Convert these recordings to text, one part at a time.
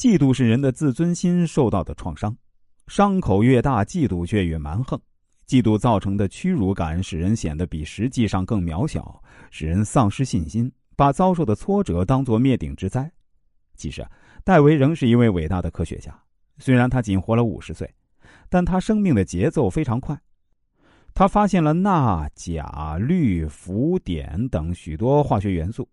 嫉妒是人的自尊心受到的创伤，伤口越大，嫉妒却越蛮横。嫉妒造成的屈辱感，使人显得比实际上更渺小，使人丧失信心，把遭受的挫折当作灭顶之灾。其实，戴维仍是一位伟大的科学家。虽然他仅活了五十岁，但他生命的节奏非常快。他发现了钠、钾、氯、氟、碘等许多化学元素。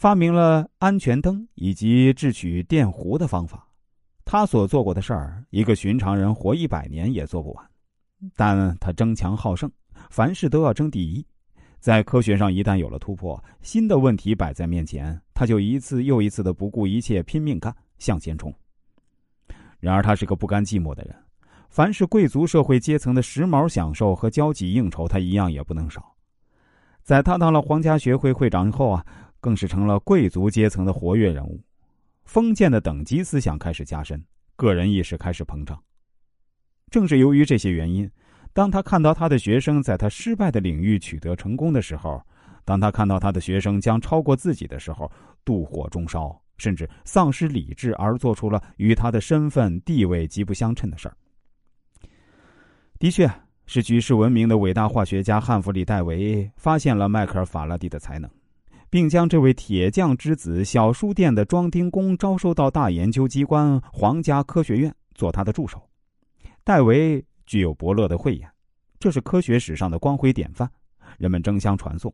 发明了安全灯以及制取电弧的方法，他所做过的事儿，一个寻常人活一百年也做不完。但他争强好胜，凡事都要争第一。在科学上，一旦有了突破，新的问题摆在面前，他就一次又一次的不顾一切拼命干，向前冲。然而，他是个不甘寂寞的人，凡是贵族社会阶层的时髦享受和交际应酬，他一样也不能少。在他当了皇家学会会长后啊。更是成了贵族阶层的活跃人物，封建的等级思想开始加深，个人意识开始膨胀。正是由于这些原因，当他看到他的学生在他失败的领域取得成功的时候，当他看到他的学生将超过自己的时候，妒火中烧，甚至丧失理智而做出了与他的身份地位极不相称的事儿。的确，是举世闻名的伟大化学家汉弗里·戴维发现了迈克尔·法拉第的才能。并将这位铁匠之子小书店的装丁工招收到大研究机关皇家科学院做他的助手。戴维具有伯乐的慧眼，这是科学史上的光辉典范，人们争相传颂。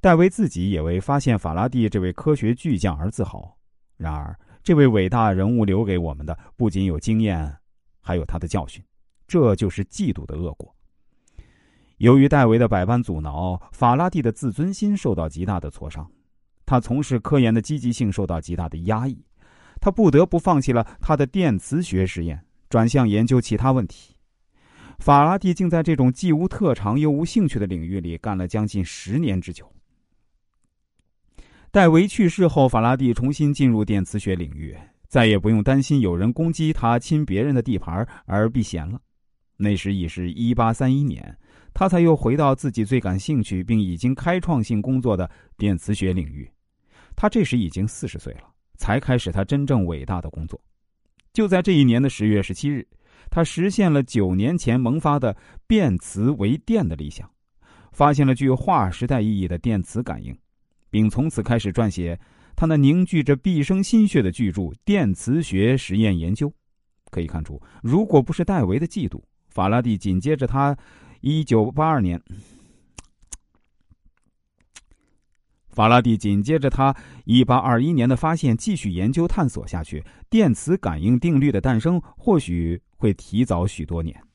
戴维自己也为发现法拉第这位科学巨匠而自豪。然而，这位伟大人物留给我们的不仅有经验，还有他的教训，这就是嫉妒的恶果。由于戴维的百般阻挠，法拉第的自尊心受到极大的挫伤，他从事科研的积极性受到极大的压抑，他不得不放弃了他的电磁学实验，转向研究其他问题。法拉第竟在这种既无特长又无兴趣的领域里干了将近十年之久。戴维去世后，法拉第重新进入电磁学领域，再也不用担心有人攻击他侵别人的地盘而避嫌了。那时已是一八三一年。他才又回到自己最感兴趣并已经开创性工作的电磁学领域。他这时已经四十岁了，才开始他真正伟大的工作。就在这一年的十月十七日，他实现了九年前萌发的变磁为电的理想，发现了具有划时代意义的电磁感应，并从此开始撰写他那凝聚着毕生心血的巨著《电磁学实验研究》。可以看出，如果不是戴维的嫉妒，法拉第紧接着他。一九八二年，法拉第紧接着他一八二一年的发现，继续研究探索下去，电磁感应定律的诞生或许会提早许多年。